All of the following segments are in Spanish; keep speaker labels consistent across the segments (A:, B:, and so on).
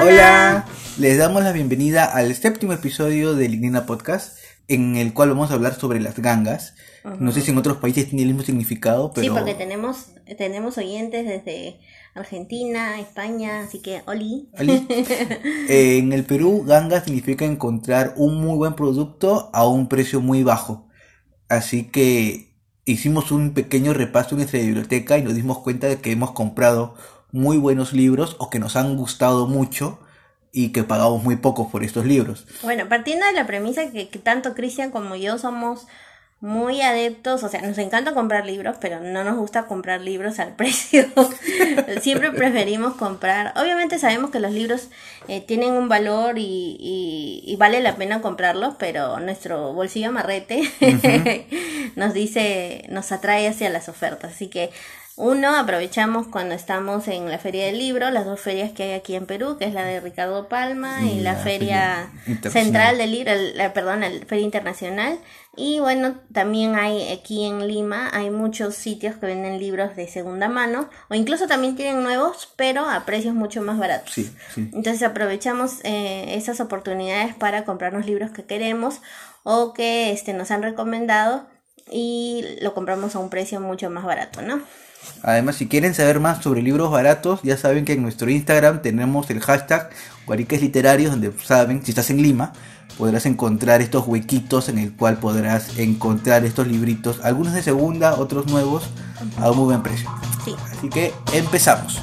A: Hola. Les damos la bienvenida al séptimo episodio de Lignina Podcast, en el cual vamos a hablar sobre las gangas. No sé si en otros países tiene el mismo significado, pero...
B: Sí, porque tenemos, tenemos oyentes desde Argentina, España, así que Oli.
A: Eh, en el Perú, ganga significa encontrar un muy buen producto a un precio muy bajo. Así que hicimos un pequeño repaso en nuestra biblioteca y nos dimos cuenta de que hemos comprado muy buenos libros o que nos han gustado mucho y que pagamos muy poco por estos libros.
B: Bueno, partiendo de la premisa que, que tanto Cristian como yo somos muy adeptos, o sea, nos encanta comprar libros, pero no nos gusta comprar libros al precio. Siempre preferimos comprar. Obviamente sabemos que los libros eh, tienen un valor y, y, y, vale la pena comprarlos, pero nuestro bolsillo amarrete nos dice, nos atrae hacia las ofertas. Así que uno, aprovechamos cuando estamos en la Feria del Libro, las dos ferias que hay aquí en Perú, que es la de Ricardo Palma y, la, Feria, Central del Libro, la, perdón, la Feria Internacional. Y bueno, también hay aquí en Lima, hay muchos sitios que venden libros de segunda mano, o incluso también tienen nuevos, pero a precios mucho más baratos.
A: Sí, sí.
B: Entonces aprovechamos eh, esas oportunidades para comprarnos libros que queremos o que este, nos han recomendado y lo compramos a un precio mucho más barato, ¿no?
A: Además, si quieren saber más sobre libros baratos, ya saben que en nuestro Instagram tenemos el hashtag Guariques Literarios, donde saben, si estás en Lima, podrás encontrar estos huequitos en el cual podrás encontrar estos libritos, algunos de segunda, otros nuevos, a un muy buen precio.
B: Sí.
A: Así que empezamos.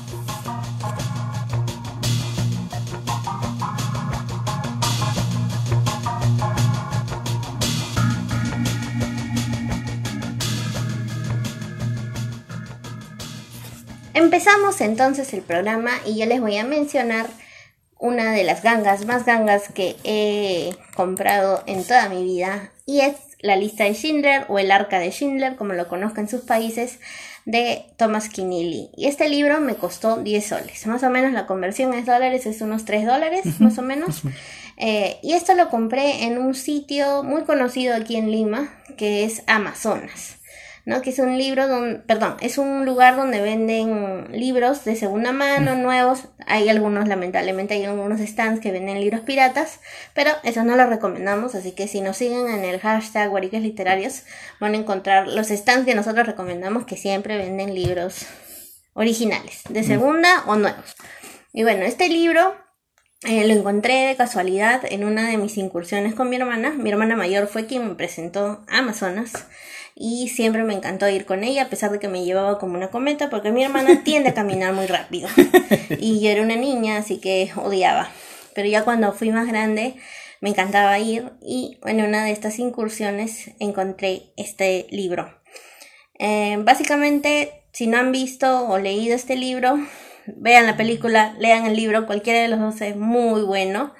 B: Empezamos entonces el programa y yo les voy a mencionar una de las gangas más gangas que he comprado en toda mi vida y es la lista de Schindler o el arca de Schindler, como lo conozcan en sus países, de Thomas Keneally. Y este libro me costó 10 soles, más o menos la conversión es dólares, es unos 3 dólares, más o menos. Eh, y esto lo compré en un sitio muy conocido aquí en Lima, que es Amazonas. ¿No? Que es un libro donde, perdón, es un lugar donde venden libros de segunda mano, nuevos. Hay algunos, lamentablemente, hay algunos stands que venden libros piratas, pero eso no lo recomendamos, así que si nos siguen en el hashtag Guariques Literarios, van a encontrar los stands que nosotros recomendamos que siempre venden libros originales, de segunda o nuevos. Y bueno, este libro eh, lo encontré de casualidad en una de mis incursiones con mi hermana. Mi hermana mayor fue quien me presentó a Amazonas y siempre me encantó ir con ella a pesar de que me llevaba como una cometa porque mi hermana tiende a caminar muy rápido. Y yo era una niña así que odiaba. Pero ya cuando fui más grande me encantaba ir y en una de estas incursiones encontré este libro. Eh, básicamente si no han visto o leído este libro vean la película lean el libro cualquiera de los dos es muy bueno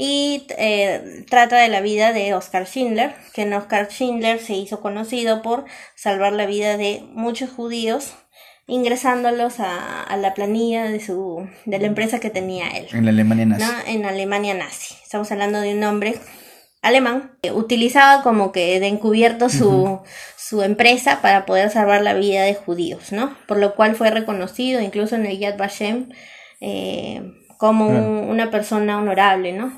B: y eh, trata de la vida de Oscar Schindler, que en Oscar Schindler se hizo conocido por salvar la vida de muchos judíos ingresándolos a, a, la planilla de su de la empresa que tenía él.
A: En la Alemania nazi.
B: ¿no? En Alemania nazi. Estamos hablando de un hombre alemán que utilizaba como que de encubierto su, uh -huh. su empresa para poder salvar la vida de judíos, ¿no? Por lo cual fue reconocido incluso en el Yad Vashem eh, como un, una persona honorable, ¿no?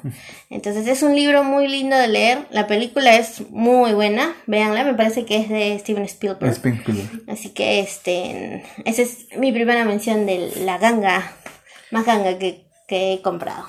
B: Entonces es un libro muy lindo de leer, la película es muy buena, véanla, me parece que es de Steven Spielberg.
A: Spielberg.
B: Así que este, esa es mi primera mención de la ganga, más ganga que, que he comprado.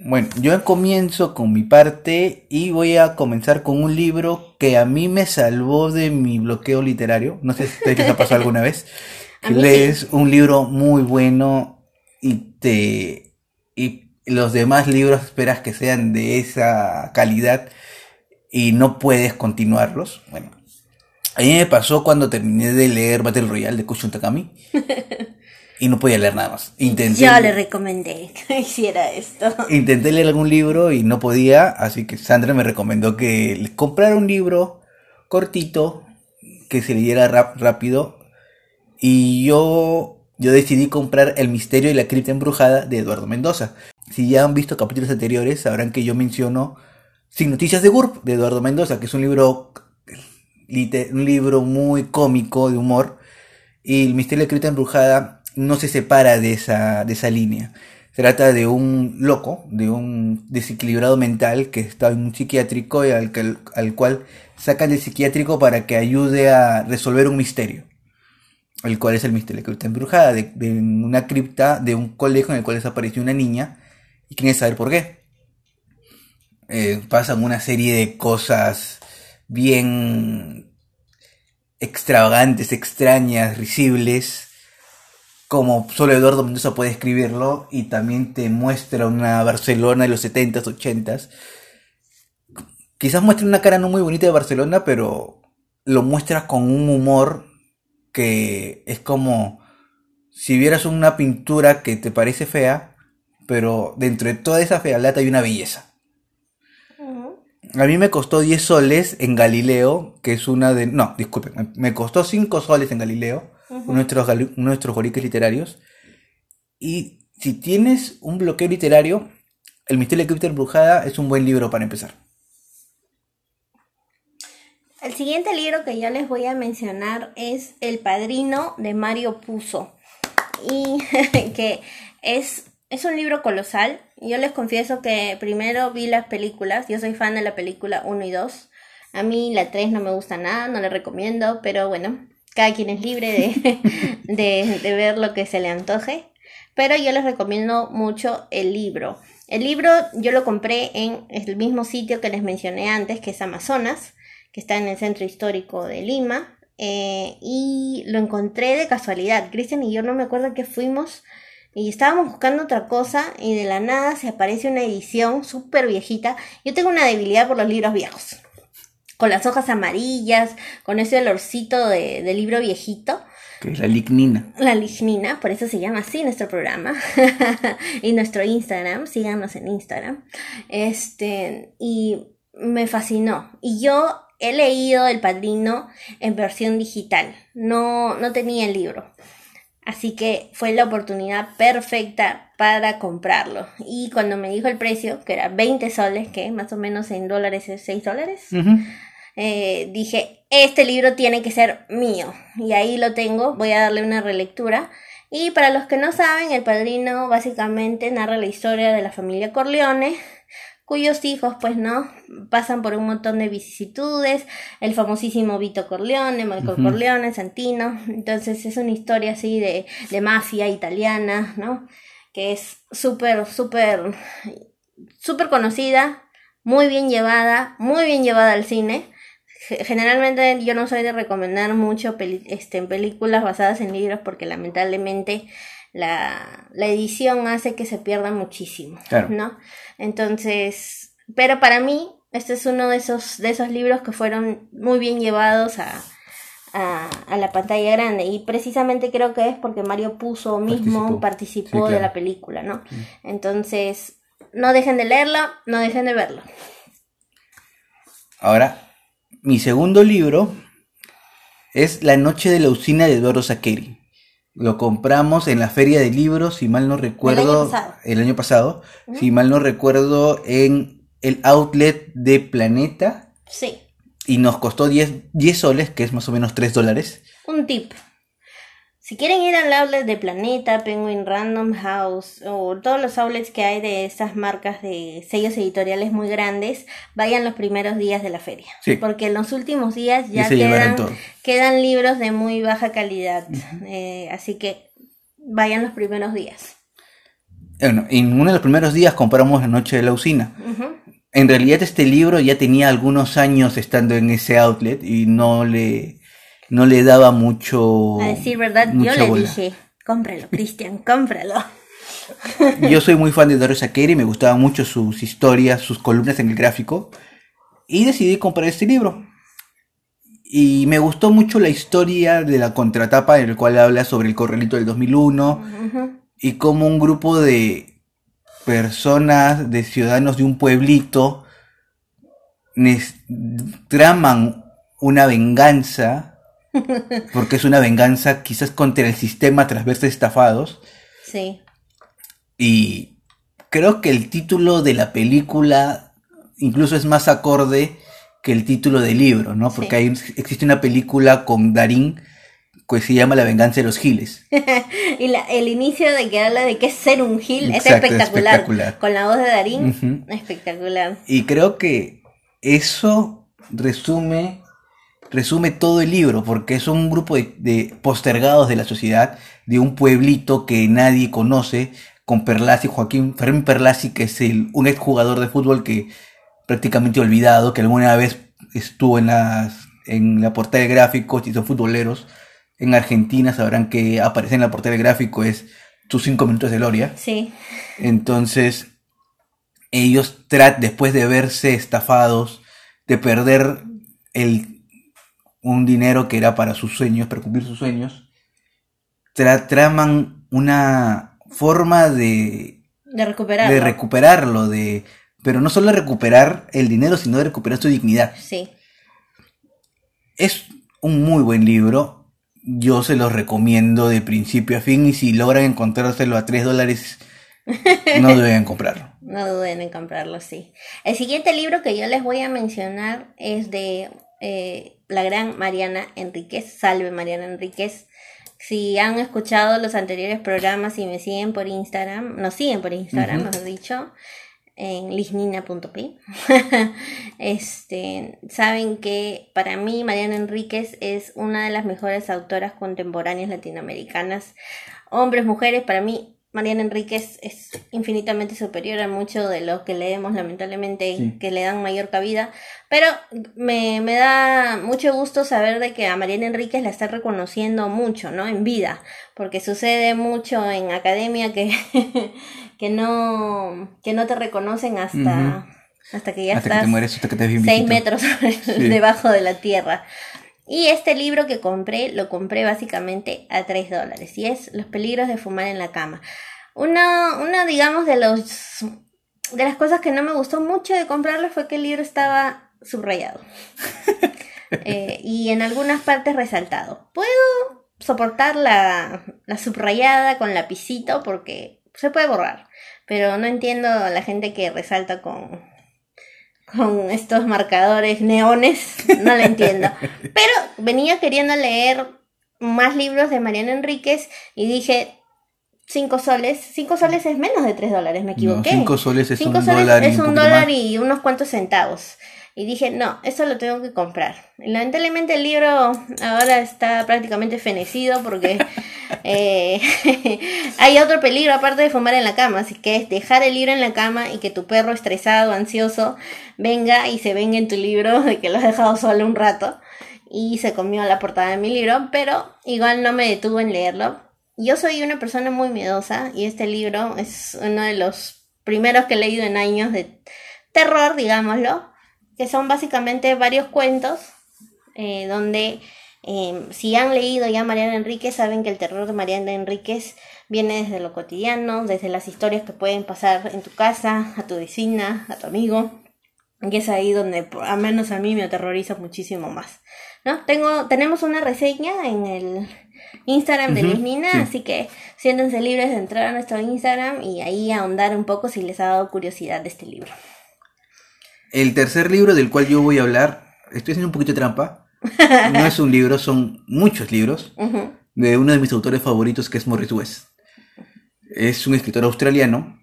A: Bueno, yo comienzo con mi parte y voy a comenzar con un libro que a mí me salvó de mi bloqueo literario. No sé si te les ha pasado alguna vez. Que lees sí. un libro muy bueno y te y los demás libros esperas que sean de esa calidad y no puedes continuarlos. Bueno, a mí me pasó cuando terminé de leer Battle Royale de Kushun Takami y no podía leer nada más.
B: Intenté, Yo le recomendé que hiciera esto.
A: Intenté leer algún libro y no podía, así que Sandra me recomendó que comprara un libro cortito que se leyera rap rápido y yo yo decidí comprar El misterio y la cripta embrujada de Eduardo Mendoza. Si ya han visto capítulos anteriores, sabrán que yo menciono Sin Noticias de GURP de Eduardo Mendoza, que es un libro, un libro muy cómico, de humor. Y El misterio y la cripta embrujada no se separa de esa, de esa línea. trata de un loco, de un desequilibrado mental que está en un psiquiátrico y al, al cual sacan del psiquiátrico para que ayude a resolver un misterio. El cual es el misterio de la cripta embrujada, de, una cripta de un colegio en el cual desapareció una niña y quiere saber por qué. Eh, pasan una serie de cosas bien extravagantes, extrañas, risibles, como solo Eduardo Mendoza puede escribirlo, y también te muestra una Barcelona de los 70s, 80s. Quizás muestre una cara no muy bonita de Barcelona, pero lo muestra con un humor que es como si vieras una pintura que te parece fea, pero dentro de toda esa fealdad hay una belleza. A mí me costó 10 soles en Galileo, que es una de... No, disculpen, me- costó 5 soles en Galileo,
B: Ujú.
A: nuestros, gali- nuestros boliques literarios. Y si tienes un bloqueo literario, El misterio de cripta embrujada es un buen libro para empezar.
B: El siguiente libro que yo les voy a mencionar es El Padrino de Mario Puzo. Y que es, es un libro colosal. Yo les confieso que primero vi las películas. Yo soy fan de la película 1 y 2. A mí la 3 no me gusta nada, no la recomiendo, pero bueno, cada quien es libre de, de, de ver lo que se le antoje. Pero yo les recomiendo mucho el libro. El libro yo lo compré en el mismo sitio que les mencioné antes, que es Amazonas que está en el centro histórico de Lima, eh, y lo encontré de casualidad. Cristian y yo no me acuerdo que fuimos y estábamos buscando otra cosa y de la nada se aparece una edición súper viejita. Yo tengo una debilidad por los libros viejos, con las hojas amarillas, con ese olorcito de, de libro viejito.
A: Que es la lignina.
B: La lignina, por eso se llama así nuestro programa y nuestro Instagram, síganos en Instagram. Este, y me fascinó. Y yo he leído El Padrino en versión digital, no, no tenía el libro. Así que fue la oportunidad perfecta para comprarlo. Y cuando me dijo el precio, que era 20 soles, que más o menos en dólares es 6 dólares, eh, dije, este libro tiene que ser mío. Y ahí lo tengo, voy a darle una relectura. Y para los que no saben, El Padrino básicamente narra la historia de la familia Corleone, cuyos hijos, pues no, pasan por un montón de vicisitudes, el famosísimo Vito Corleone, Michael. Corleone, Santino. Entonces es una historia así de, de mafia italiana, ¿no? Que es súper, súper, súper conocida, muy bien llevada, muy bien llevada al cine. Ge- Generalmente yo no soy de recomendar mucho peli- este, películas basadas en libros porque lamentablemente la, la edición hace que se pierda muchísimo,
A: Claro.
B: ¿no? Entonces, pero para mí este es uno de esos, de esos libros que fueron muy bien llevados a, a, a la pantalla grande y precisamente creo que es porque Mario Puzo mismo
A: Participó.
B: participó,
A: Sí,
B: de la película, ¿no? Entonces, no dejen de leerlo, no dejen de verlo.
A: Ahora, mi segundo libro es La noche de la usina de Eduardo Saqueri. Lo compramos en la feria de libros, si mal no recuerdo,
B: pasado.
A: el año pasado, si mal no recuerdo, en el outlet de Planeta
B: Sí,
A: y nos costó 10, 10 soles, que es más o menos 3 dólares.
B: un tip. Si quieren ir al outlet de Planeta, Penguin Random House o todos los outlets que hay de estas marcas de sellos editoriales muy grandes, vayan los primeros días de la feria.
A: Sí.
B: Porque en los últimos días
A: Ya
B: quedan, libros de muy baja calidad. Eh, así que vayan los primeros días.
A: Bueno, en uno de los primeros días compramos La noche de la usina. En realidad este libro ya tenía algunos años estando en ese outlet y no le, no le daba mucho...
B: A decir verdad, yo le
A: bola.
B: dije, cómpralo, Cristian, cómpralo.
A: Yo soy muy fan de Doris Saqueri, me gustaban mucho sus historias, sus columnas en el gráfico y decidí comprar este libro. Y me gustó mucho la historia de la contratapa en el cual habla sobre el corralito del 2001
B: Ujú.
A: y cómo un grupo de personas, de ciudadanos de un pueblito, traman una venganza, porque es una venganza quizás contra el sistema tras verse estafados.
B: Sí.
A: Y creo que el título de la película incluso es más acorde que el título del libro, ¿no? Porque
B: Sí.
A: hay, existe una película con Darín que se llama La venganza de los giles.
B: y la- el inicio de que habla de qué es ser un gil es espectacular.
A: espectacular.
B: Con la voz de Darín, espectacular.
A: Y creo que eso resume, resume todo el libro, porque son un grupo de, de postergados de la sociedad, de un pueblito que nadie conoce, con Perlasi, Joaquín Fermín Perlasi, que es el, un exjugador de fútbol que prácticamente olvidado, que alguna vez estuvo en, las, en la portada de gráficos y son futboleros. En Argentina sabrán que aparecer en la portada de gráfico es tus cinco minutos de gloria.
B: Sí.
A: Entonces, ellos después de verse estafados, de perder el, un dinero que era para sus sueños, para cumplir sus sueños, tra- traman una forma de,
B: De recuperarlo.
A: de recuperarlo, de, pero no solo recuperar el dinero, sino de recuperar su dignidad.
B: Sí.
A: Es un muy buen libro. Yo se los recomiendo de principio a fin y si logran encontrárselo a 3 dólares, no deben comprarlo.
B: No duden en comprarlo, sí. El siguiente libro que yo les voy a mencionar es de eh, la gran Mariana Enríquez. Salve Mariana Enríquez. Si han escuchado los anteriores programas y me siguen por Instagram, nos siguen por Instagram,
A: Ujú.
B: mejor dicho, en lisnina.p, este, saben que para mí Mariana Enríquez es una de las mejores autoras contemporáneas latinoamericanas. Hombres, mujeres, para mí Mariana Enríquez es infinitamente superior a mucho de los que leemos, lamentablemente,
A: Sí.
B: que le dan mayor cabida. Pero me, me da mucho gusto saber de que a Mariana Enríquez la está reconociendo mucho, ¿no? En vida, porque sucede mucho en academia que, que, no, que no te reconocen hasta, hasta que ya
A: Hasta que
B: estás
A: te mueres, hasta que te ves bien
B: seis metros debajo de la tierra. Y este libro que compré, lo compré básicamente a 3 dólares. Y es Los peligros de fumar en la cama. Una, una, digamos, de los de las cosas que no me gustó mucho de comprarlo fue que el libro estaba subrayado. Eh, y en algunas partes resaltado. Puedo soportar la, la subrayada con lapicito porque se puede borrar. Pero no entiendo a la gente que resalta con, con estos marcadores neones, no lo entiendo. Pero venía queriendo leer más libros de Mariana Enríquez y dije, cinco soles, cinco soles es menos de tres dólares, me equivoqué.
A: 5 soles es
B: Cinco
A: un
B: soles
A: dólar.
B: es un dólar
A: más.
B: y unos cuantos centavos. Y dije, no, eso lo tengo que comprar. Lamentablemente el libro ahora está prácticamente fenecido porque eh, hay otro peligro aparte de fumar en la cama, así que es dejar el libro en la cama y que tu perro estresado, ansioso, venga y se venga en tu libro de que lo has dejado solo un rato y se comió la portada de mi libro, pero igual no me detuvo en leerlo. Yo soy una persona muy miedosa y este libro es uno de los primeros que he leído en años de terror, digámoslo, que son básicamente varios cuentos eh, donde eh, si han leído ya Mariana Enríquez saben que el terror de Mariana Enríquez viene desde lo cotidiano, desde las historias que pueden pasar en tu casa, a tu vecina, a tu amigo, y es ahí donde por- a menos a mí me aterroriza muchísimo más. ¿no? Tengo, tenemos una reseña en el Instagram de
A: Ujú,
B: Luis Nina,
A: sí.
B: así que siéntense libres de entrar a nuestro Instagram y ahí ahondar un poco si les ha dado curiosidad de este libro.
A: El tercer libro del cual yo voy a hablar, estoy haciendo un poquito de trampa. No es un libro, son muchos libros de uno de mis autores favoritos que es Morris West. Es un escritor australiano,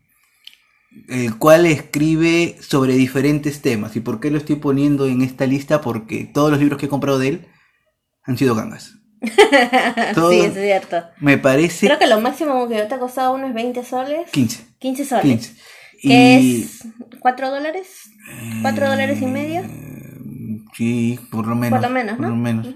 A: el cual escribe sobre diferentes temas. ¿Y por qué lo estoy poniendo en esta lista? Porque todos los libros que he comprado de él han sido gangas. Todo-
B: Sí, es cierto.
A: Me parece
B: Creo que lo máximo que te ha costado uno es 20 soles.
A: 15.
B: 15 soles.
A: 15.
B: ¿Qué
A: Y-
B: es? ¿4 dólares? ¿4 dólares y medio?
A: Sí, por lo menos.
B: Por lo menos,
A: por
B: ¿no?
A: lo menos.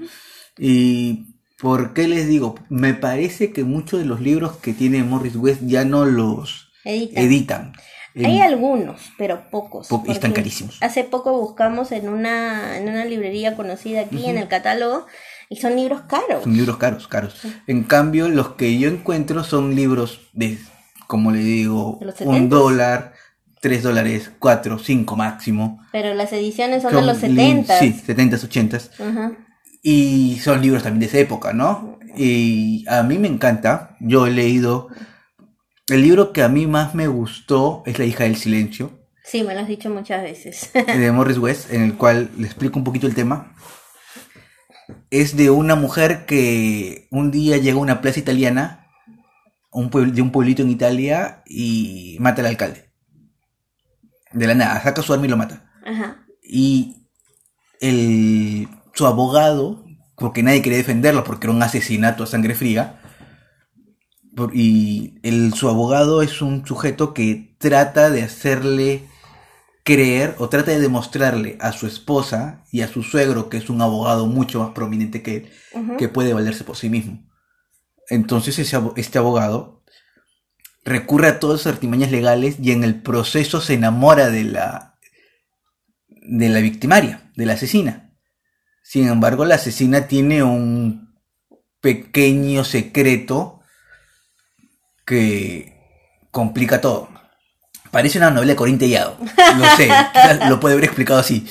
A: Y ¿por qué les digo? Me parece que muchos de los libros que tiene Morris West ya no los
B: Edita.
A: editan.
B: Hay algunos, pero pocos.
A: Po- y están carísimos.
B: Hace poco buscamos en una, en una librería conocida aquí en el catálogo y son libros caros.
A: Son libros caros, caros. En cambio, los que yo encuentro son libros de, como le digo,
B: ¿De los
A: un
B: 70s?
A: dólar, tres dólares, cuatro, cinco máximo.
B: Pero las ediciones son,
A: Son
B: de los
A: li-
B: 70.
A: Sí, 70s, 80s.
B: Ajá.
A: Y son libros también de esa época, ¿no? Y a mí me encanta. Yo he leído. El libro que a mí más me gustó es La hija del silencio,
B: Sí, me lo has dicho muchas veces.
A: de Morris West, en el cual le explico un poquito el tema. es de una mujer que un día llega a una plaza italiana, un de un pueblito en Italia, y mata al alcalde. De la nada, saca su arma y lo mata. Y el, su abogado, porque nadie quería defenderlo, porque era un asesinato a sangre fría, y el, su abogado es un sujeto que trata de hacerle creer o trata de demostrarle a su esposa y a su suegro, que es un abogado mucho más prominente que él, que puede valerse por sí mismo. Entonces ese, este abogado recurre a todas sus artimañas legales y en el proceso se enamora de la, de la victimaria, de la asesina. Sin embargo, la asesina tiene un pequeño secreto que complica todo. Parece una novela de Corín Tellado. No sé, lo puede haber explicado así.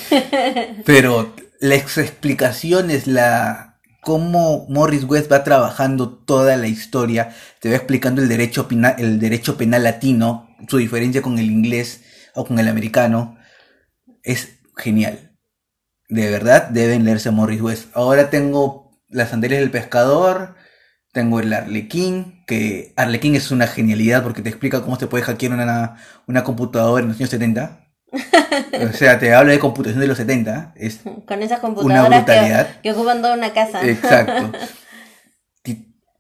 A: Pero la explicación es la cómo Morris West va trabajando toda la historia, te va explicando el derecho, penal, el derecho penal latino, su diferencia con el inglés o con el americano. Es genial. De verdad, deben leerse Morris West. Ahora tengo Las sandalias del pescador, tengo el Arlequín, que Arlequín es una genialidad porque te explica cómo se puede hackear una, una computadora en los años 70. O sea, te habla de computación de los 70. Es
B: Con esas computadoras que, que, ocupan toda una casa.
A: Exacto.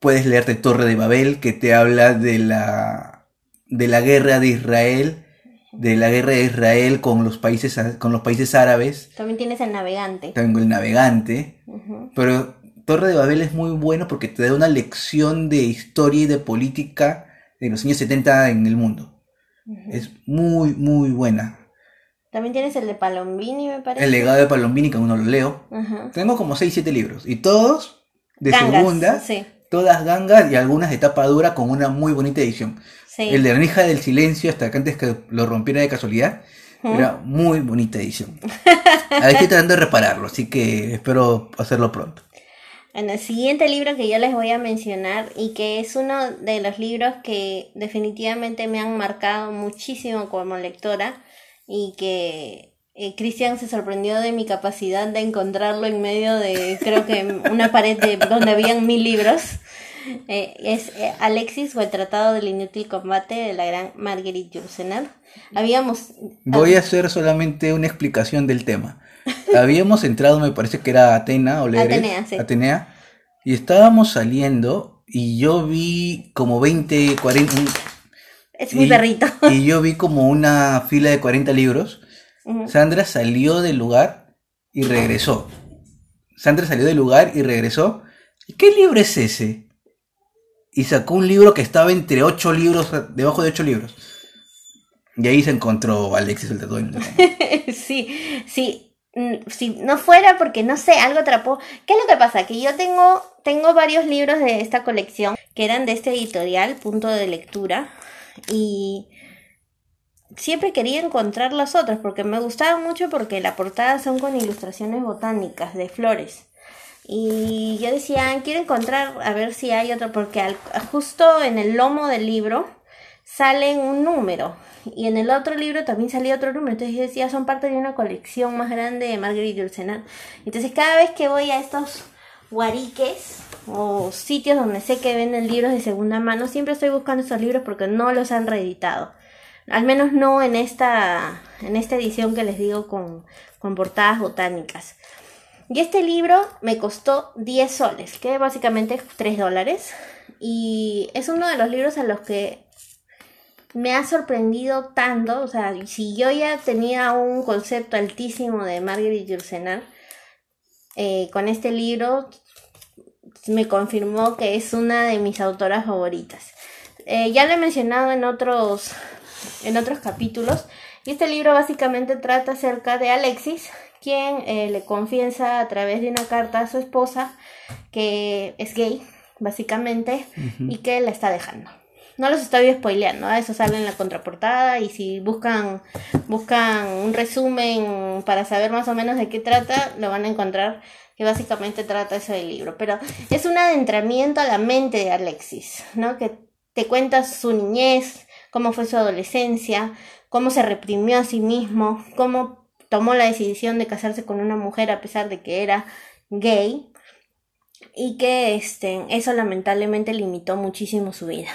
A: Puedes leerte Torre de Babel, que te habla de la, de la guerra de Israel, de la guerra de Israel con los países, con los países árabes.
B: También tienes el navegante.
A: Tengo el navegante. Pero Torre de Babel es muy bueno porque te da una lección de historia y de política de los años 70 en el mundo. Es muy, muy buena.
B: También tienes el de Palombini, me parece.
A: El legado de Palombini, que aún no lo leo. Tengo como 6, 7 libros. Y todos de segunda. Todas gangas y algunas de tapa dura con una muy bonita edición. El de la hija del silencio, hasta que antes que lo rompiera de casualidad. Era muy bonita edición. Ahí estoy tratando de repararlo, así que espero hacerlo pronto.
B: En el siguiente libro que yo les voy a mencionar y que es uno de los libros que definitivamente me han marcado muchísimo como lectora y que eh, Cristian se sorprendió de mi capacidad de encontrarlo en medio de creo que una pared de, donde habían mil libros. Eh, es eh, Alexis o el Tratado del Inútil Combate de la gran Marguerite Yourcenar. Habíamos...
A: Voy a hacer solamente una explicación del tema. Habíamos entrado, me parece que era Atena o
B: Atenea, sí.
A: Atenea. Y estábamos saliendo y yo vi como 20, 40...
B: Es mi perrito.
A: Y yo vi como una fila de 40 libros. Sandra salió del lugar y regresó. Sandra salió del lugar y regresó. ¿Y qué libro es ese? Y sacó un libro que estaba entre 8 libros, debajo de 8 libros. Y ahí se encontró Alexis el tatuaje.
B: sí, sí. Mm, si no fuera porque no sé, algo atrapó. ¿Qué es lo que pasa? Que yo tengo, tengo varios libros de esta colección que eran de este editorial, punto de lectura, y siempre quería encontrar los otros porque me gustaban mucho porque la portada son con ilustraciones botánicas de flores. Y yo decía, quiero encontrar a ver si hay otro, porque justo en el lomo del libro sale un número y en el otro libro también salía otro número. Entonces yo decía, son parte de una colección más grande de Marguerite Yourcenar. Entonces cada vez que voy a estos guariques o sitios donde sé que venden libros de segunda mano, siempre estoy buscando esos libros porque no los han reeditado. Al menos no en esta, en esta edición que les digo con, con portadas botánicas. Y este libro me costó 10 soles, que básicamente es 3 dólares. Y es uno de los libros a los que me ha sorprendido tanto, o sea, si yo ya tenía un concepto altísimo de Marguerite Yourcenar, eh, con este libro me confirmó que es una de mis autoras favoritas. Eh, ya lo he mencionado en otros, en otros capítulos, y este libro básicamente trata acerca de Alexis, quien eh, le confiesa a través de una carta a su esposa que es gay, básicamente, y que la está dejando. No los estoy spoileando, eso sale en la contraportada y si buscan, buscan un resumen para saber más o menos de qué trata, lo van a encontrar que básicamente trata eso del libro. Pero es un adentramiento a la mente de Alexis, ¿no? Que te cuenta su niñez, cómo fue su adolescencia, cómo se reprimió a sí mismo, cómo tomó la decisión de casarse con una mujer a pesar de que era gay y que este, eso lamentablemente limitó muchísimo su vida.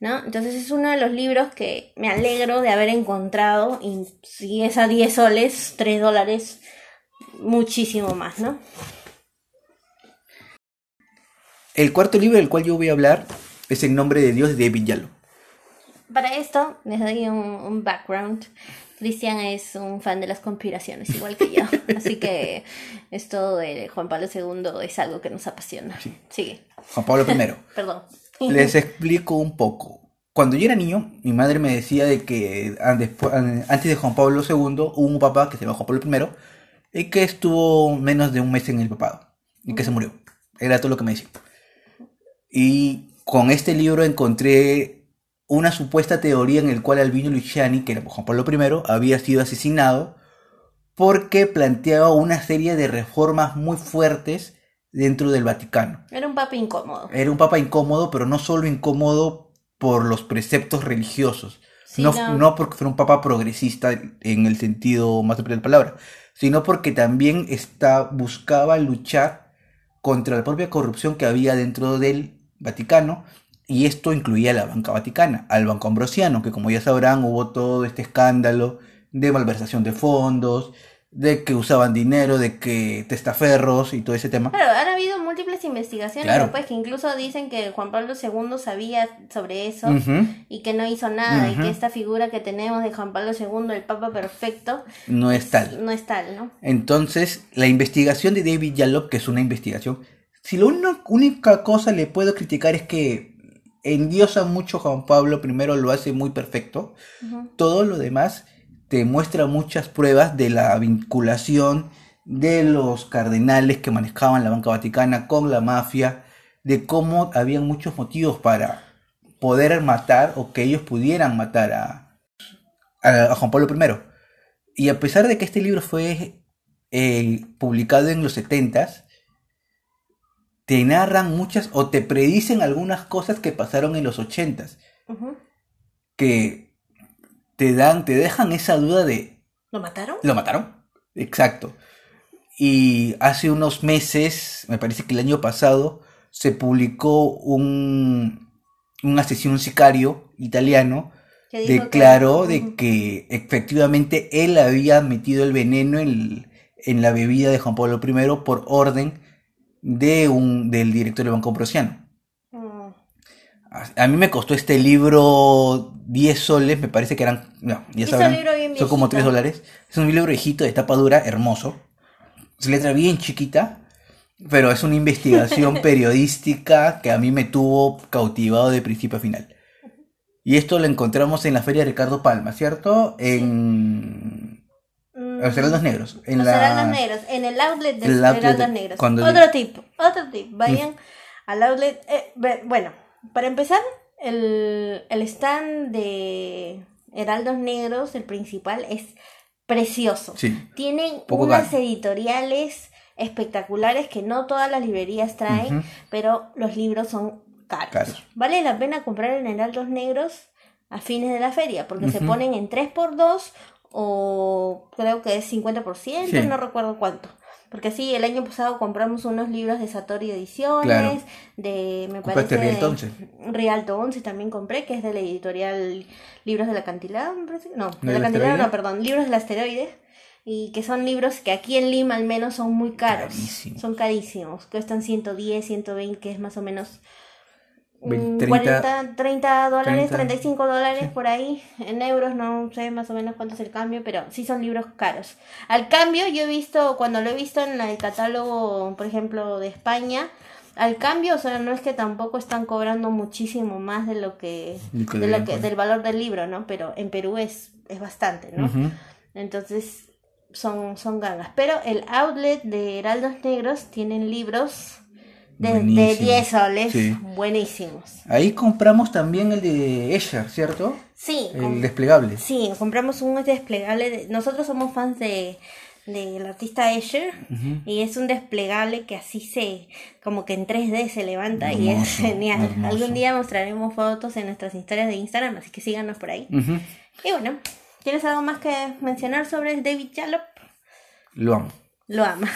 B: ¿No? Entonces es uno de los libros que me alegro de haber encontrado y si es a 10 soles, 3 dólares, muchísimo más, ¿no?
A: El cuarto libro del cual yo voy a hablar es En nombre de Dios de David Yalo.
B: Para esto les doy un, un background. Cristian es un fan de las conspiraciones, igual que yo. Así que esto de Juan Pablo II es algo que nos apasiona.
A: Sí.
B: Sigue.
A: Juan Pablo I.
B: Perdón.
A: Les explico un poco. Cuando yo era niño, mi madre me decía de que antes de Juan Pablo II hubo un papá que se llamaba Juan Pablo I y que estuvo menos de un mes en el papado y que se murió. Era todo lo que me decía. Y con este libro encontré una supuesta teoría en el cual Albino Luciani, que era Juan Pablo I, había sido asesinado porque planteaba una serie de reformas muy fuertes dentro del Vaticano.
B: Era un papi incómodo.
A: Era un papa incómodo, pero no solo incómodo por los preceptos religiosos, no,
B: Sino-
A: no porque fuera un papa progresista en el sentido más amplio de la palabra, sino porque también está, buscaba luchar contra la propia corrupción que había dentro del Vaticano, y esto incluía la banca vaticana, al Banco Ambrosiano, que como ya sabrán hubo todo este escándalo de malversación de fondos, de que usaban dinero, de que testaferros y todo ese tema.
B: Claro, han habido múltiples investigaciones
A: Claro.
B: después que incluso dicen que Juan Pablo II sabía sobre eso y que no hizo nada y que esta figura que tenemos de Juan Pablo II, el Papa perfecto,
A: No es tal.
B: no es tal, ¿no?
A: Entonces, la investigación de David Yallop, que es una investigación, si la única cosa le puedo criticar es que endiosa mucho a Juan Pablo, primero lo hace muy perfecto, todo lo demás te muestra muchas pruebas de la vinculación de los cardenales que manejaban la banca vaticana con la mafia, de cómo había muchos motivos para poder matar o que ellos pudieran matar a, a- a Juan Pablo I. Y a pesar de que este libro fue eh, publicado en los 70s, te narran muchas o te predicen algunas cosas que pasaron en los 80s,
B: Ujú.
A: que te dan, te dejan esa duda de
B: ¿Lo mataron?
A: ¿Lo mataron? Exacto. Y hace unos meses, me parece que el año pasado, se publicó un, un asesino, un sicario italiano,
B: Que dijo que-
A: declaró de que efectivamente él había metido el veneno en, en la bebida de Juan Pablo I por orden de un, del director del Banco Ambrosiano.
B: Mm.
A: A, mí me costó este libro 10 soles, me parece que eran, no, ya sabrán,
B: libro bien
A: son como
B: viejito.
A: 3 dólares. Es un libro viejito de tapa dura, hermoso. Es letra bien chiquita, pero es una investigación periodística que a mí me tuvo cautivado de principio a final. Y esto lo encontramos en la Feria Ricardo Palma, ¿cierto? En
B: Mm.
A: Los Heraldos Negros. En
B: Los
A: la...
B: Heraldos Negros, en el outlet de los Heraldos
A: de-
B: Negros.
A: cuando
B: otro
A: le- Mm.
B: tip, otro tip. Vayan al outlet. eh, bueno, para empezar, el, el stand de Heraldos Negros, el principal, es precioso.
A: Sí.
B: Tienen
A: Poco
B: unas
A: caro.
B: editoriales espectaculares que no todas las librerías traen, pero los libros son caros.
A: Caros.
B: Vale la pena comprar en Heraldos Negros a fines de la feria, porque se ponen en 3x2 o creo que es 50%,
A: Sí.
B: no recuerdo cuánto. Porque sí, el año pasado compramos unos libros de Satori Ediciones,
A: Claro.
B: de, me parece,
A: Rialto 11.
B: Rialto 11 también compré, que es de la editorial Libros del Acantilado, me parece. No,
A: ¿No
B: del
A: del
B: Acantilado no, perdón, Libros del Asteroide. Y que son libros que aquí en Lima al menos son muy caros.
A: Carísimos.
B: Son carísimos. Cuestan 110, 120, que es más o menos
A: Vein-
B: mm,
A: 30,
B: 40, 30 dólares,
A: 30,
B: 35 dólares
A: sí.
B: por ahí. En euros no sé más o menos cuánto es el cambio, pero sí son libros caros. Al cambio, yo he visto, cuando lo he visto en el catálogo, por ejemplo, de España, al cambio, o sea, no es que tampoco están cobrando muchísimo más de lo que,
A: De
B: lo que del valor del libro, ¿no? Pero en Perú es, es bastante, ¿no? Entonces son, son gangas. Pero el outlet de Heraldos Negros tienen libros de, de
A: Buenísimos.
B: 10 soles
A: Sí.
B: buenísimos.
A: Ahí compramos también el de Escher, ¿cierto?
B: Sí,
A: El desplegable.
B: sí, compramos un desplegable. de- nosotros somos fans de del artista Escher y es un desplegable que así se como que en 3D se levanta y es genial.
A: hermoso.
B: Algún día mostraremos fotos en nuestras historias de Instagram, así que síganos por ahí. Y bueno, ¿tienes algo más que mencionar sobre David Jalop?
A: Lo amo.
B: Lo ama.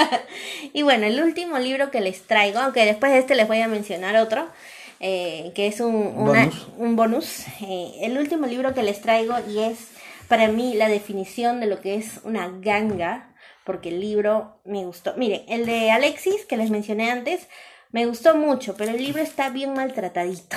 B: y bueno, el último libro que les traigo, aunque después de este les voy a mencionar otro, eh, que es un, bonus. un bonus. Eh, el último libro que les traigo y es para mí la definición de lo que es una ganga, porque el libro me gustó. Miren, el de Alexis que les mencioné antes, me gustó mucho, pero el libro está bien maltratadito.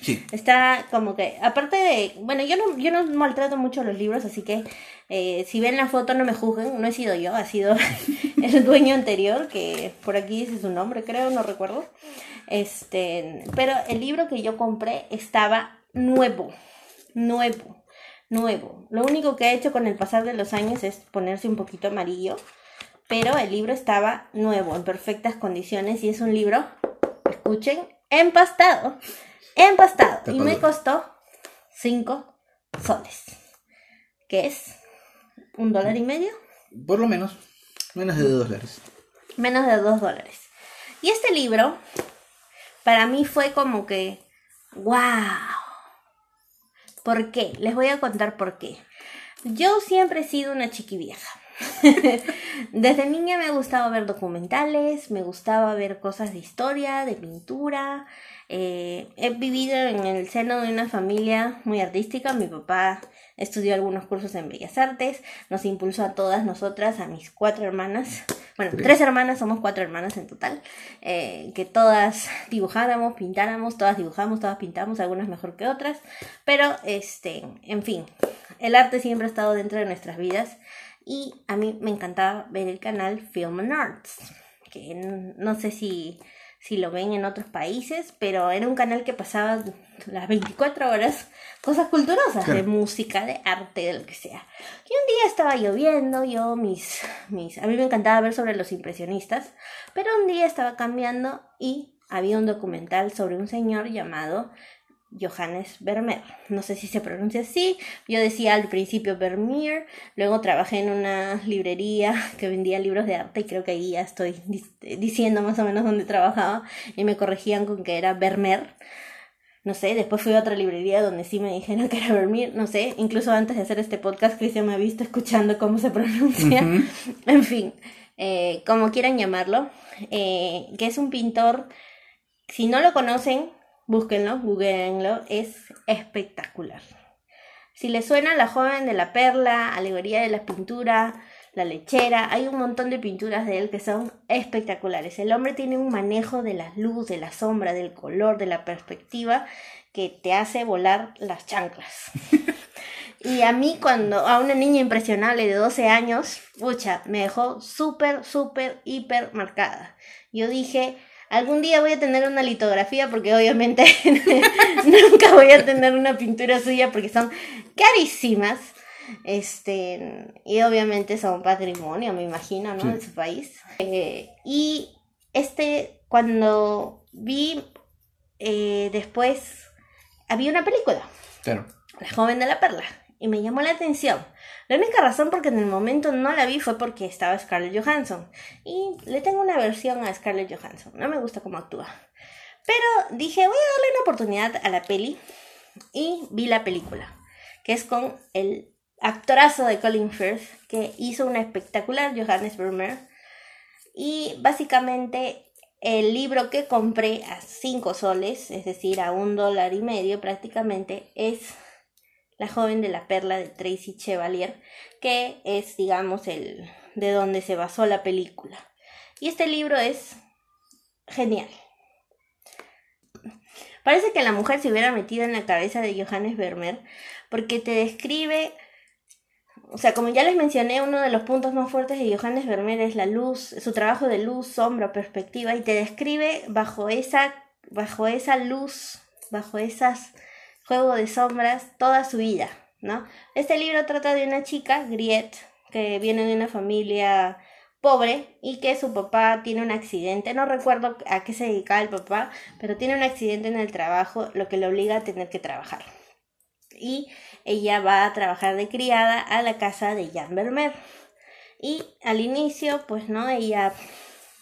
B: Sí. Está como que, aparte de, bueno, yo no, yo no maltrato mucho los libros, así que eh, si ven la foto no me juzguen, no he sido yo, ha sido el dueño anterior, que por aquí dice su nombre, creo, no recuerdo. Este, pero el libro que yo compré estaba nuevo, nuevo, nuevo. Lo único que ha hecho con el pasar de los años es ponerse un poquito amarillo, pero el libro estaba nuevo, en perfectas condiciones y es un libro, escuchen, empastado empastado. Y me costó 5 soles. ¿Qué es? ¿Un dólar y medio?
A: Por lo menos. Menos de 2 dólares.
B: Menos de 2 dólares. Y este libro, para mí fue como que, wow. ¿Por qué? Les voy a contar por qué. Yo siempre he sido una chiqui vieja. Desde niña me gustaba ver documentales, me gustaba ver cosas de historia, de pintura, eh, he vivido en el seno de una familia muy artística. Mi papá estudió algunos cursos en Bellas Artes, nos impulsó a todas nosotras, a mis cuatro hermanas, bueno, tres hermanas, somos cuatro hermanas en total, eh, que todas dibujáramos, pintáramos, todas dibujamos, todas pintamos, algunas mejor que otras, pero este, en fin, el arte siempre ha estado dentro de nuestras vidas y a mí me encantaba ver el canal Film and Arts, que no sé si si lo ven en otros países, pero era un canal que pasaba las 24 horas cosas culturosas, de música, de arte, de lo que sea. Y un día estaba lloviendo, yo mis, mis, a mí me encantaba ver sobre los impresionistas, pero un día estaba cambiando y había un documental sobre un señor llamado Johannes Vermeer. No sé si se pronuncia así. Yo decía al principio Vermeer. Luego trabajé en una librería que vendía libros de arte y creo que ahí ya estoy diciendo más o menos dónde trabajaba y me corregían con que era Vermeer. No sé, después fui a otra librería donde sí me dijeron que era Vermeer. No sé, incluso antes de hacer este podcast Cristian me ha visto escuchando cómo se pronuncia. En fin, eh, como quieran llamarlo. Eh, que es un pintor, si no lo conocen, búsquenlo, googleenlo, es espectacular. Si les suena La joven de la perla, Alegoría de la pintura, La lechera, hay un montón de pinturas de él que son espectaculares. El hombre tiene un manejo de la luz, de la sombra, del color, de la perspectiva que te hace volar las chanclas. y a mí cuando a una niña impresionable de 12 años, pucha, me dejó súper, súper, hiper marcada. Yo dije, Algún día voy a tener una litografía porque obviamente nunca voy a tener una pintura suya porque son carísimas. Este, y obviamente son patrimonio, me imagino, ¿no? De su país. Eh, y este, cuando vi eh, después, había una película.
A: Claro.
B: La joven de la perla. Y me llamó la atención. La única razón por que en el momento no la vi fue porque estaba Scarlett Johansson. Y le tengo una versión a Scarlett Johansson. No me gusta cómo actúa. Pero dije, voy a darle una oportunidad a la peli. Y vi la película. Que es con el actorazo de Colin Firth. Que hizo una espectacular Johannes Vermeer. Y básicamente el libro que compré a 5 soles, es decir, a un dólar y medio prácticamente, es la joven de la perla de Tracy Chevalier, que es, digamos, el de donde se basó la película. Y este libro es genial. Parece que la mujer se hubiera metido en la cabeza de Johannes Vermeer, porque te describe, o sea, como ya les mencioné, uno de los puntos más fuertes de Johannes Vermeer es la luz, su trabajo de luz, sombra, perspectiva, y te describe bajo esa, bajo esa luz, bajo esas juego de sombras toda su vida, ¿no? Este libro trata de una chica, Griet, que viene de una familia pobre y que su papá tiene un accidente, no recuerdo a qué se dedicaba el papá, pero tiene un accidente en el trabajo, lo que le obliga a tener que trabajar. Y ella va a trabajar de criada a la casa de Jan Vermeer. Y al inicio, pues no, ella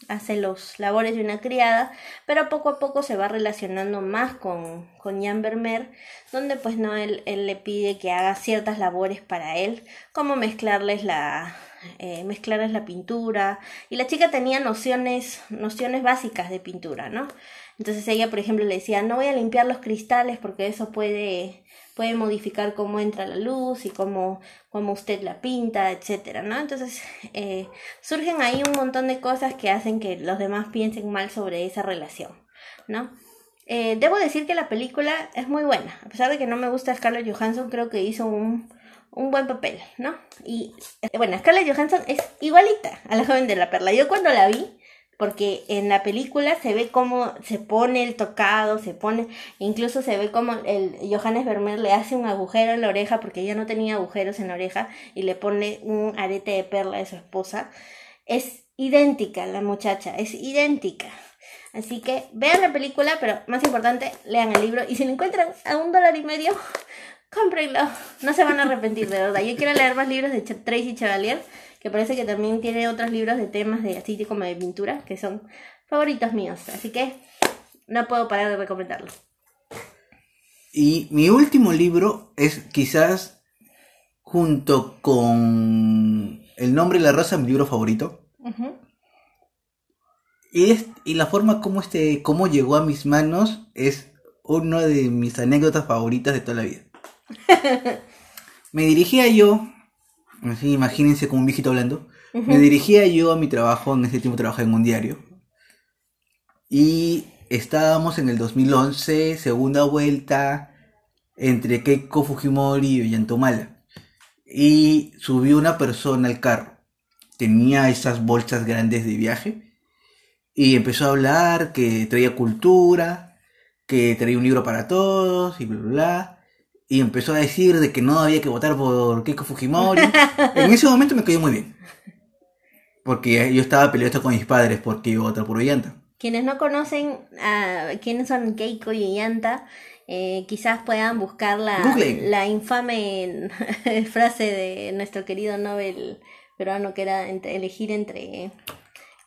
B: hace los labores de una criada, pero poco a poco se va relacionando más con, con Jan Vermeer, donde pues no, él, él le pide que haga ciertas labores para él, como mezclarles la, eh, mezclarles la pintura, y la chica tenía nociones, nociones básicas de pintura, ¿no? Entonces ella, por ejemplo, le decía, no voy a limpiar los cristales porque eso puede, puede modificar cómo entra la luz y cómo, cómo usted la pinta, etcétera, ¿no? Entonces eh, surgen ahí un montón de cosas que hacen que los demás piensen mal sobre esa relación, ¿no? Eh, debo decir que la película es muy buena, a pesar de que no me gusta Scarlett Johansson, creo que hizo un, un buen papel, ¿no? Y bueno, Scarlett Johansson es igualita a la joven de la perla. Yo cuando la vi, porque en la película se ve cómo se pone el tocado, se pone, incluso se ve como el Johannes Vermeer le hace un agujero en la oreja porque ella no tenía agujeros en la oreja y le pone un arete de perla a su esposa. Es idéntica la muchacha, es idéntica. Así que vean la película, pero más importante, lean el libro y si lo encuentran a un dólar y medio, cómprenlo. No se van a arrepentir, de verdad. Yo quiero leer más libros de Tracy Chevalier que parece que también tiene otros libros de temas de así como de pintura, que son favoritos míos. Así que no puedo parar de recomendarlo.
A: Y mi último libro es quizás junto con El nombre de la rosa, mi libro favorito. y, es, y la forma como este, cómo llegó a mis manos es una de mis anécdotas favoritas de toda la vida. Me dirigía yo Así, imagínense como un viejito hablando. Me dirigía yo a mi trabajo, en ese tiempo trabajaba en un diario. Y estábamos en el 2011, segunda vuelta, entre Keiko Fujimori y Ollantumala. Y subió una persona al carro. Tenía esas bolsas grandes de viaje. Y empezó a hablar que traía cultura, que traía un libro para todos y bla, bla, bla y empezó a decir de que no había que votar por Keiko Fujimori. en ese momento me cayó muy bien. Porque yo estaba peleado con mis padres porque iba a votar por Ollanta.
B: Quienes no conocen a quiénes son Keiko y Ollanta, eh, quizás puedan buscar la, la infame frase de nuestro querido Nobel peruano que era elegir entre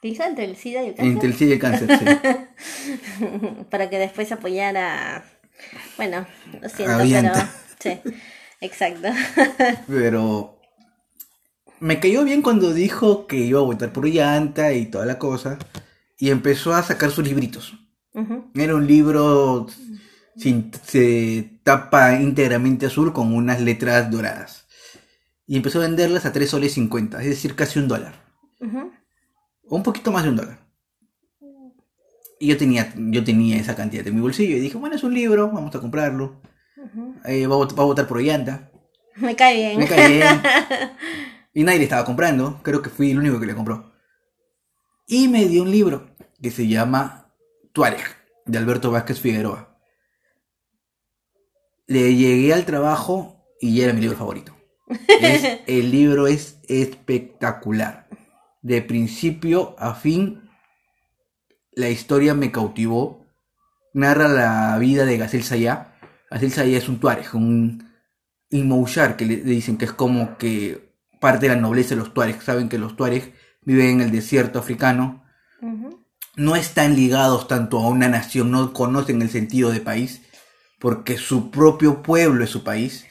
B: entre el SIDA y el cáncer.
A: Entre el SIDA y el cáncer, sí.
B: Para que después apoyara bueno, lo siento, pero. Sí, exacto.
A: pero. Me cayó bien cuando dijo que iba a votar por Llanta y toda la cosa. Y empezó a sacar sus libritos. Era un libro sin se tapa íntegramente azul con unas letras doradas. Y empezó a venderlas a 3 soles 50, es decir, casi un dólar. O un poquito más de un dólar. Y yo tenía, yo tenía esa cantidad en mi bolsillo y dije, bueno, es un libro, vamos a comprarlo. Eh, va, a, votar por Ollanta.
B: Me cae bien.
A: Me cae bien. y nadie le estaba comprando, creo que fui el único que le compró. Y me dio un libro que se llama Tuareg, de Alberto Vázquez Figueroa. Le llegué al trabajo y ya era mi libro favorito. el libro es espectacular. De principio a fin la historia me cautivó. Narra la vida de Gacel Sayá. Gacel Sayá es un tuareg, un inmouchar, que le dicen que es como que parte de la nobleza de los tuareg. Saben que los tuareg viven en el desierto africano. No están ligados tanto a una nación, no conocen el sentido de país, porque su propio pueblo es su país.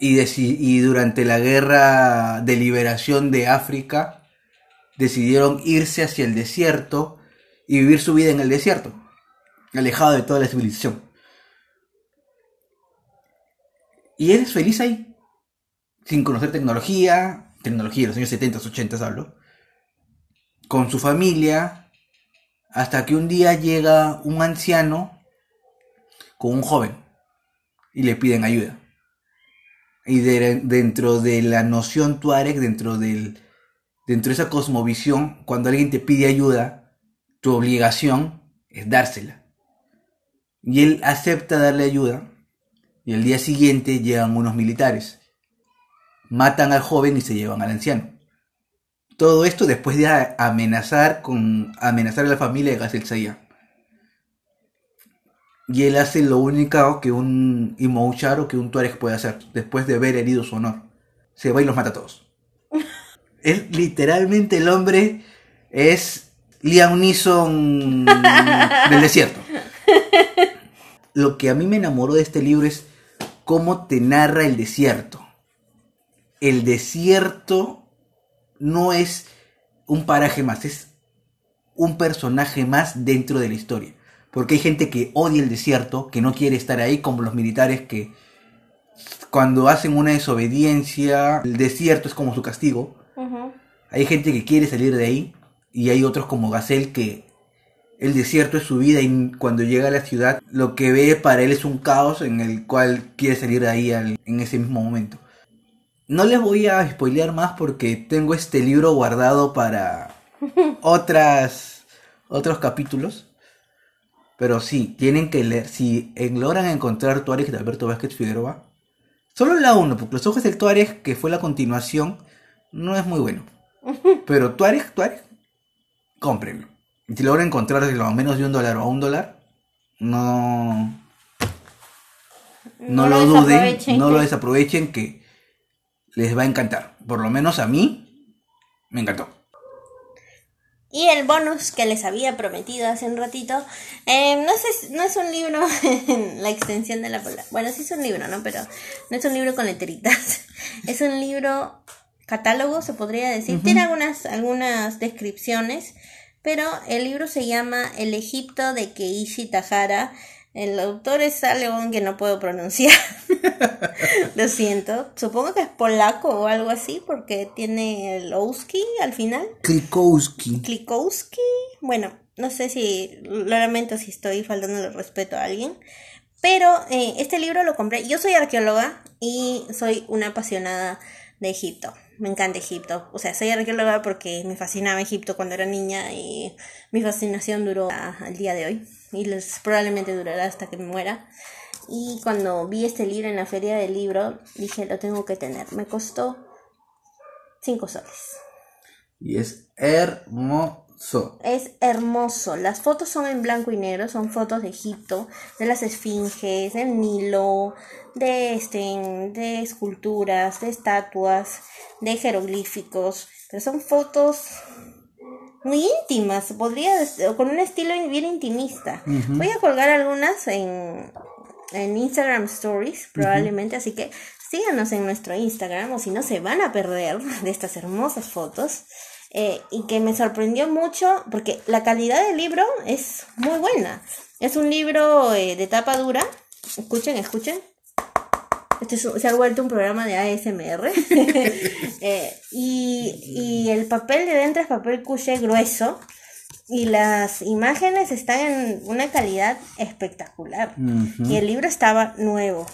A: Y, y durante la guerra de liberación de África, decidieron irse hacia el desierto y vivir su vida en el desierto, alejado de toda la civilización. Y él es feliz ahí, sin conocer tecnología, tecnología de los años 70, 80 hablo, con su familia, hasta que un día llega un anciano con un joven y le piden ayuda. Y dentro de la noción Tuareg, dentro, del, dentro de esa cosmovisión, cuando alguien te pide ayuda, tu obligación es dársela. Y él acepta darle ayuda y el día siguiente llegan unos militares. Matan al joven y se llevan al anciano. Todo esto después de amenazar con amenazar a la familia de Gazel Sayá. Y él hace lo único que un Imouchar o que un Tuareg puede hacer después de haber herido su honor. Se va y los mata a todos. es literalmente el hombre es Liam Neeson del desierto. Lo que a mí me enamoró de este libro es cómo te narra el desierto. El desierto no es un paraje más, es un personaje más dentro de la historia. Porque hay gente que odia el desierto, que no quiere estar ahí, como los militares que cuando hacen una desobediencia, el desierto es como su castigo. Hay gente que quiere salir de ahí y hay otros como Gacel que el desierto es su vida y cuando llega a la ciudad lo que ve para él es un caos en el cual quiere salir de ahí en ese mismo momento. No les voy a spoilear más porque tengo este libro guardado para otras otros capítulos. Pero sí, tienen que leer. Si logran encontrar Tuareg de Alberto Vázquez Figueroa, solo la 1, porque Los Ojos del Tuareg, que fue la continuación, no es muy bueno. Pero Tuareg, Tuareg, cómprenlo. Y si logran encontrar a menos de un dólar o a un dólar, no. No, lo, duden, no lo desaprovechen, que les va a encantar. Por lo menos a mí, me encantó.
B: Y el bonus que les había prometido hace un ratito, eh, no, sé, no es un libro en la extensión de la palabra. Bueno, sí es un libro, ¿no? Pero no es un libro con leteritas. Es un libro catálogo, se podría decir. Tiene algunas, algunas descripciones, pero el libro se llama El Egipto de Keishi Tahara el autor es algo que no puedo pronunciar. Lo siento. Supongo que es polaco o algo así porque tiene el Ouski al final.
A: Klikowski.
B: Klikowski. Bueno, no sé si, lamento si estoy faltando el respeto a alguien. Pero eh, este libro lo compré. Yo soy arqueóloga y soy una apasionada de Egipto. Me encanta Egipto. O sea, soy arqueóloga porque me fascinaba Egipto cuando era niña y mi fascinación duró al día de hoy y les, probablemente durará hasta que me muera. Y cuando vi este libro en la feria del libro, dije, lo tengo que tener. Me costó 5 soles.
A: Y es hermoso.
B: Es hermoso. Las fotos son en blanco y negro, son fotos de Egipto, de las esfinges, del Nilo, de, este, de esculturas, de estatuas, de jeroglíficos. Pero son fotos muy íntimas, podría, con un estilo bien intimista. Voy a colgar algunas en, en Instagram Stories, probablemente, así que síganos en nuestro Instagram o si no se van a perder de estas hermosas fotos. Eh, y que me sorprendió mucho porque la calidad del libro es muy buena. Es un libro eh, de tapa dura. Escuchen, escuchen. Este se ha vuelto un programa de ASMR. Eh, y, el papel de dentro es papel couché grueso. Y las imágenes están en una calidad espectacular. Y el libro estaba nuevo.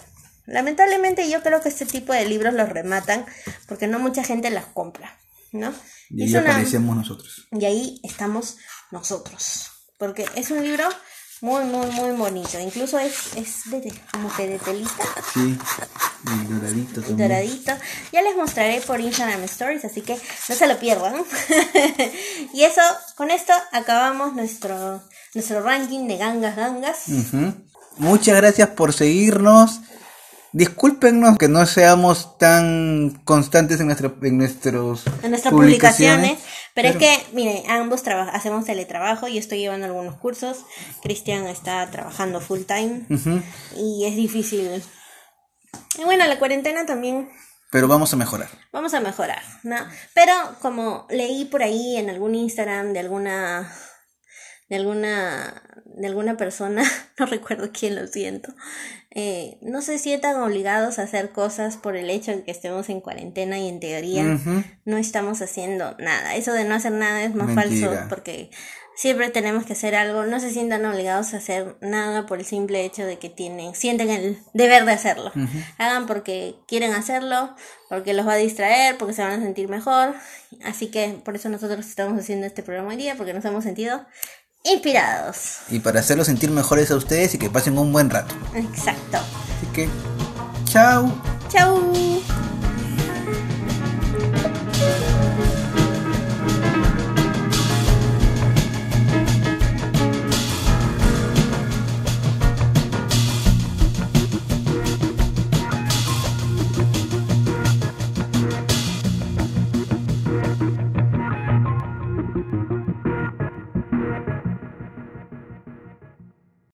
B: Lamentablemente yo creo que este tipo de libros los rematan porque no mucha gente las compra, ¿no?
A: Y ahí aparecemos nosotros.
B: Y ahí estamos nosotros. Porque es un libro muy, muy, muy bonito. Incluso es, es de, como que de telita.
A: Sí, doradito también.
B: Doradito. Ya les mostraré por Instagram Stories, así que no se lo pierdan. y eso, con esto acabamos nuestro, nuestro ranking de gangas gangas.
A: Muchas gracias por seguirnos. Discúlpenos que no seamos tan constantes en, nuestra, en, nuestros
B: en nuestras publicaciones, pero, es que, miren, ambos hacemos teletrabajo, yo estoy llevando algunos cursos, Cristian está trabajando full time y es difícil. Y bueno, la cuarentena también
A: pero vamos a mejorar.
B: Vamos a mejorar, ¿no? Pero como leí por ahí en algún Instagram de alguna de alguna de alguna persona, no recuerdo quién, lo siento, eh, no se sientan obligados a hacer cosas por el hecho de que estemos en cuarentena y en teoría no estamos haciendo nada. Eso de no hacer nada es más falso porque siempre tenemos que hacer algo. No se sientan obligados a hacer nada por el simple hecho de que tienen, sienten el deber de hacerlo. Hagan porque quieren hacerlo, porque los va a distraer, porque se van a sentir mejor. Así que por eso nosotros estamos haciendo este programa hoy día, porque nos hemos sentido inspirados.
A: Y para hacerlos sentir mejores a ustedes y que pasen un buen rato.
B: Exacto.
A: Así que, chao.
B: Chao.